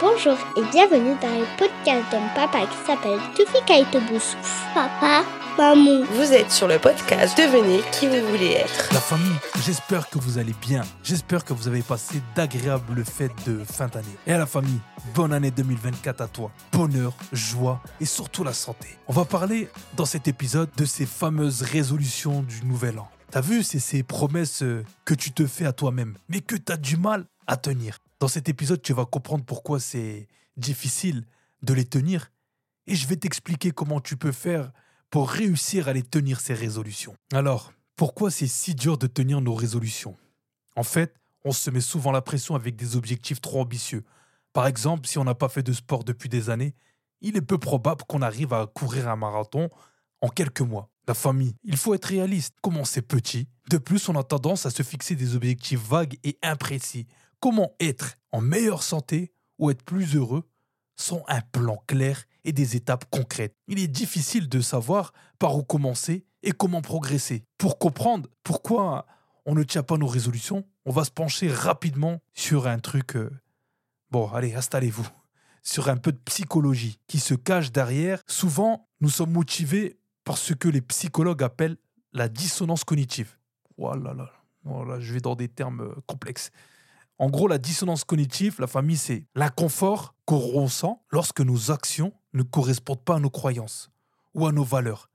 Bonjour et bienvenue dans le podcast d'un papa qui s'appelle Tufi Kaitobusu. Papa, maman. Vous êtes sur le podcast Devenez qui vous voulez être. La famille, j'espère que vous allez bien. J'espère que vous avez passé d'agréables fêtes de fin d'année. Et à la famille, bonne année 2024 à toi. Bonheur, joie et surtout la santé. On va parler dans cet épisode de ces fameuses résolutions du nouvel an. T'as vu, c'est ces promesses que tu te fais à toi-même, mais que tu as du mal tenir. Dans cet épisode, tu vas comprendre pourquoi c'est difficile de les tenir et je vais t'expliquer comment tu peux faire pour réussir à les tenir ces résolutions. Alors, pourquoi c'est si dur de tenir nos résolutions? En fait, on se met souvent la pression avec des objectifs trop ambitieux. Par exemple, si on n'a pas fait de sport depuis des années, il est peu probable qu'on arrive à courir un marathon en quelques mois. La famille, il faut être réaliste, commencer petit? De plus, on a tendance à se fixer des objectifs vagues et imprécis. Comment être en meilleure santé ou être plus heureux sans un plan clair et des étapes concrètes? Il est difficile de savoir par où commencer et comment progresser. Pour comprendre pourquoi on ne tient pas nos résolutions, on va se pencher rapidement sur un truc... euh, Bon, allez, installez-vous. Sur un peu de psychologie qui se cache derrière. Souvent, nous sommes motivés par ce que les psychologues appellent la dissonance cognitive. Voilà, là, voilà, je vais dans des termes euh, complexes. En gros, la dissonance cognitive, la famille, c'est l'inconfort qu'on ressent lorsque nos actions ne correspondent pas à nos croyances ou à nos valeurs.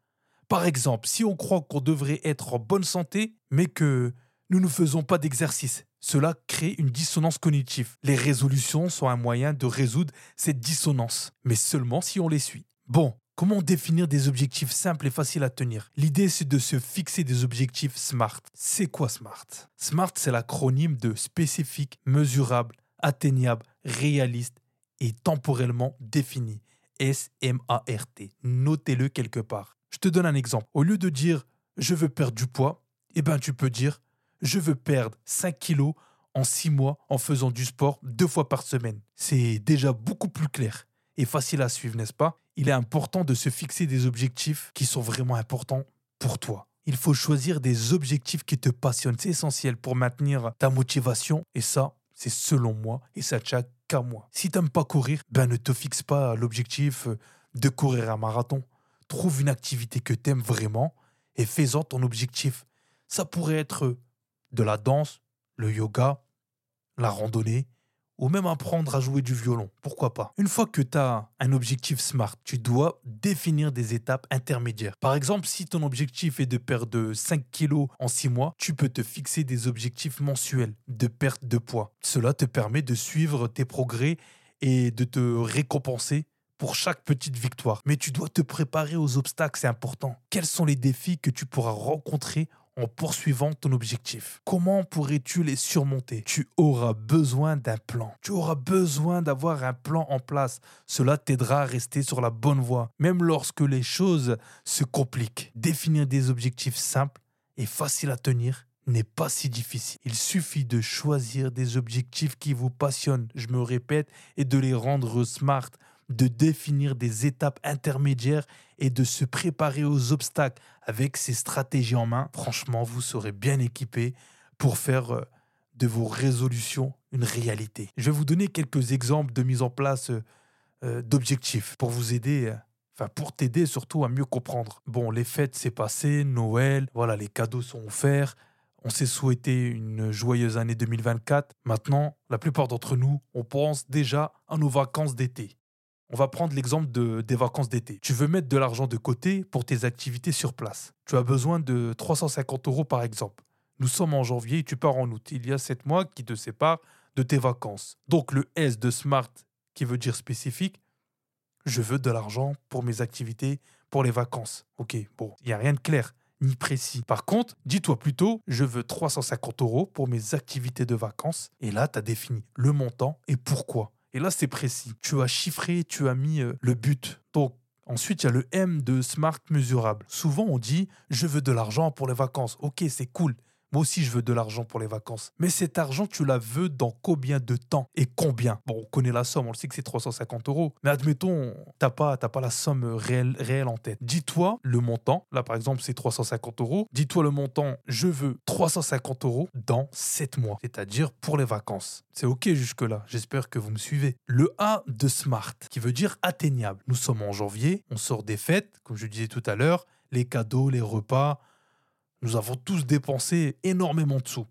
Par exemple, si on croit qu'on devrait être en bonne santé, mais que nous ne faisons pas d'exercice, cela crée une dissonance cognitive. Les résolutions sont un moyen de résoudre cette dissonance, mais seulement si on les suit. Bon, comment définir des objectifs simples et faciles à tenir? L'idée, c'est de se fixer des objectifs SMART. C'est quoi SMART? SMART, c'est l'acronyme de spécifique, mesurable, atteignable, réaliste et temporellement défini. S-M-A-R-T. Notez-le quelque part. Je te donne un exemple. Au lieu de dire je veux perdre du poids, eh ben tu peux dire je veux perdre 5 kilos en 6 mois en faisant du sport deux fois par semaine. C'est déjà beaucoup plus clair et facile à suivre, n'est-ce pas? Il est important de se fixer des objectifs qui sont vraiment importants pour toi. Il faut choisir des objectifs qui te passionnent. C'est essentiel pour maintenir ta motivation et ça, c'est selon moi et ça tient qu'à moi. Si tu n'aimes pas courir, ben ne te fixe pas l'objectif de courir un marathon. Trouve une activité que tu aimes vraiment et fais-en ton objectif. Ça pourrait être de la danse, le yoga, la randonnée, ou même apprendre à jouer du violon. Pourquoi pas? Une fois que tu as un objectif SMART, tu dois définir des étapes intermédiaires. Par exemple, si ton objectif est de perdre 5 kilos en 6 mois, tu peux te fixer des objectifs mensuels de perte de poids. Cela te permet de suivre tes progrès et de te récompenser pour chaque petite victoire. Mais tu dois te préparer aux obstacles, c'est important. Quels sont les défis que tu pourras rencontrer en poursuivant ton objectif. Comment pourrais-tu les surmonter? Tu auras besoin d'un plan. Tu auras besoin d'avoir un plan en place. Cela t'aidera à rester sur la bonne voie, même lorsque les choses se compliquent. Définir des objectifs simples et faciles à tenir n'est pas si difficile. Il suffit de choisir des objectifs qui vous passionnent, je me répète, et de les rendre smart de définir des étapes intermédiaires et de se préparer aux obstacles avec ces stratégies en main, franchement, vous serez bien équipé pour faire euh, de vos résolutions une réalité. Je vais vous donner quelques exemples de mise en place euh, euh, d'objectifs pour vous aider, enfin pour t'aider surtout à mieux comprendre. Bon, les fêtes c'est passé, Noël, voilà, les cadeaux sont offerts. On s'est souhaité une joyeuse année 2024. Maintenant, la plupart d'entre nous, on pense déjà à nos vacances d'été. On va prendre l'exemple de, des vacances d'été. Tu veux mettre de l'argent de côté pour tes activités sur place. Tu as besoin de 350 euros par exemple. Nous sommes en janvier et tu pars en août. Il y a 7 mois qui te séparent de tes vacances. Donc le S de SMART, qui veut dire spécifique, je veux de l'argent pour mes activités, pour les vacances. Ok, bon, il n'y a rien de clair ni précis. Par contre, dis-toi plutôt, je veux 350 euros pour mes activités de vacances. Et là, tu as défini le montant et pourquoi. Et là, c'est précis. Tu as chiffré, tu as mis euh, le but. Donc, ensuite, il y a le M de smart mesurable. Souvent, on dit je veux de l'argent pour les vacances. Ok, c'est cool. Moi aussi, je veux de l'argent pour les vacances. Mais cet argent, tu la veux dans combien de temps et combien? Bon, on connaît la somme, on le sait que c'est 350 euros. Mais admettons, t'as pas, pas la somme réelle, réelle en tête. Dis-toi le montant. Là, par exemple, c'est 350 euros. Dis-toi le montant, je veux 350 euros dans 7 mois. C'est-à-dire pour les vacances. C'est OK jusque-là. J'espère que vous me suivez. Le A de SMART, qui veut dire atteignable. Nous sommes en janvier, on sort des fêtes, comme je disais tout à l'heure, les cadeaux, les repas. Nous avons tous dépensé énormément de sous.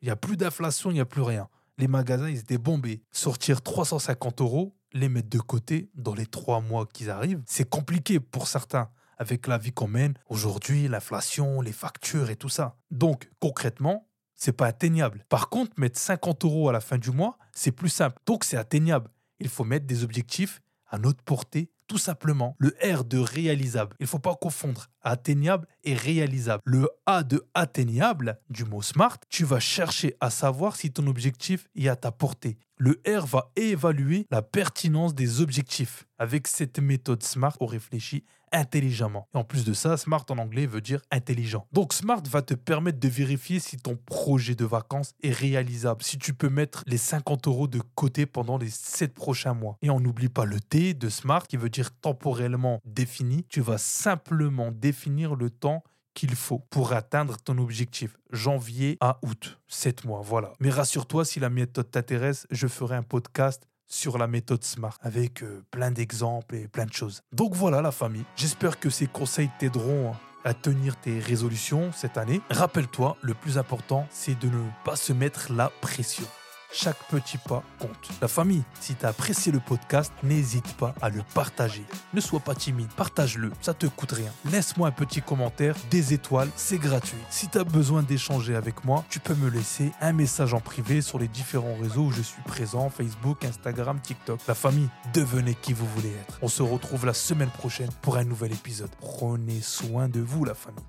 Il n'y a plus d'inflation, il n'y a plus rien. Les magasins, ils étaient bombés. Sortir 350 euros, les mettre de côté dans les trois mois qui arrivent, c'est compliqué pour certains avec la vie qu'on mène aujourd'hui, l'inflation, les factures et tout ça. Donc, concrètement, c'est pas atteignable. Par contre, mettre 50 euros à la fin du mois, c'est plus simple. Donc, c'est atteignable. Il faut mettre des objectifs à notre portée tout simplement. Le R de réalisable. Il ne faut pas confondre atteignable et réalisable. Le A de atteignable du mot SMART, tu vas chercher à savoir si ton objectif est à ta portée. Le R va évaluer la pertinence des objectifs. Avec cette méthode SMART, on réfléchit intelligemment. Et en plus de ça, SMART en anglais veut dire intelligent. Donc SMART va te permettre de vérifier si ton projet de vacances est réalisable, si tu peux mettre les 50 euros de côté pendant les 7 prochains mois. Et on n'oublie pas le T de SMART qui veut dire temporellement défini. Tu vas simplement définir le temps qu'il faut pour atteindre ton objectif. Janvier à août, 7 mois, voilà. Mais rassure-toi, si la méthode t'intéresse, je ferai un podcast sur la méthode SMART avec euh, plein d'exemples et plein de choses. Donc voilà la famille, j'espère que ces conseils t'aideront à tenir tes résolutions cette année. Rappelle-toi, le plus important, c'est de ne pas se mettre la pression. Chaque petit pas compte. La famille, si tu as apprécié le podcast, n'hésite pas à le partager. Ne sois pas timide, partage-le, ça te coûte rien. Laisse-moi un petit commentaire, des étoiles, c'est gratuit. Si tu as besoin d'échanger avec moi, tu peux me laisser un message en privé sur les différents réseaux où je suis présent, Facebook, Instagram, TikTok. La famille, devenez qui vous voulez être. On se retrouve la semaine prochaine pour un nouvel épisode. Prenez soin de vous, la famille.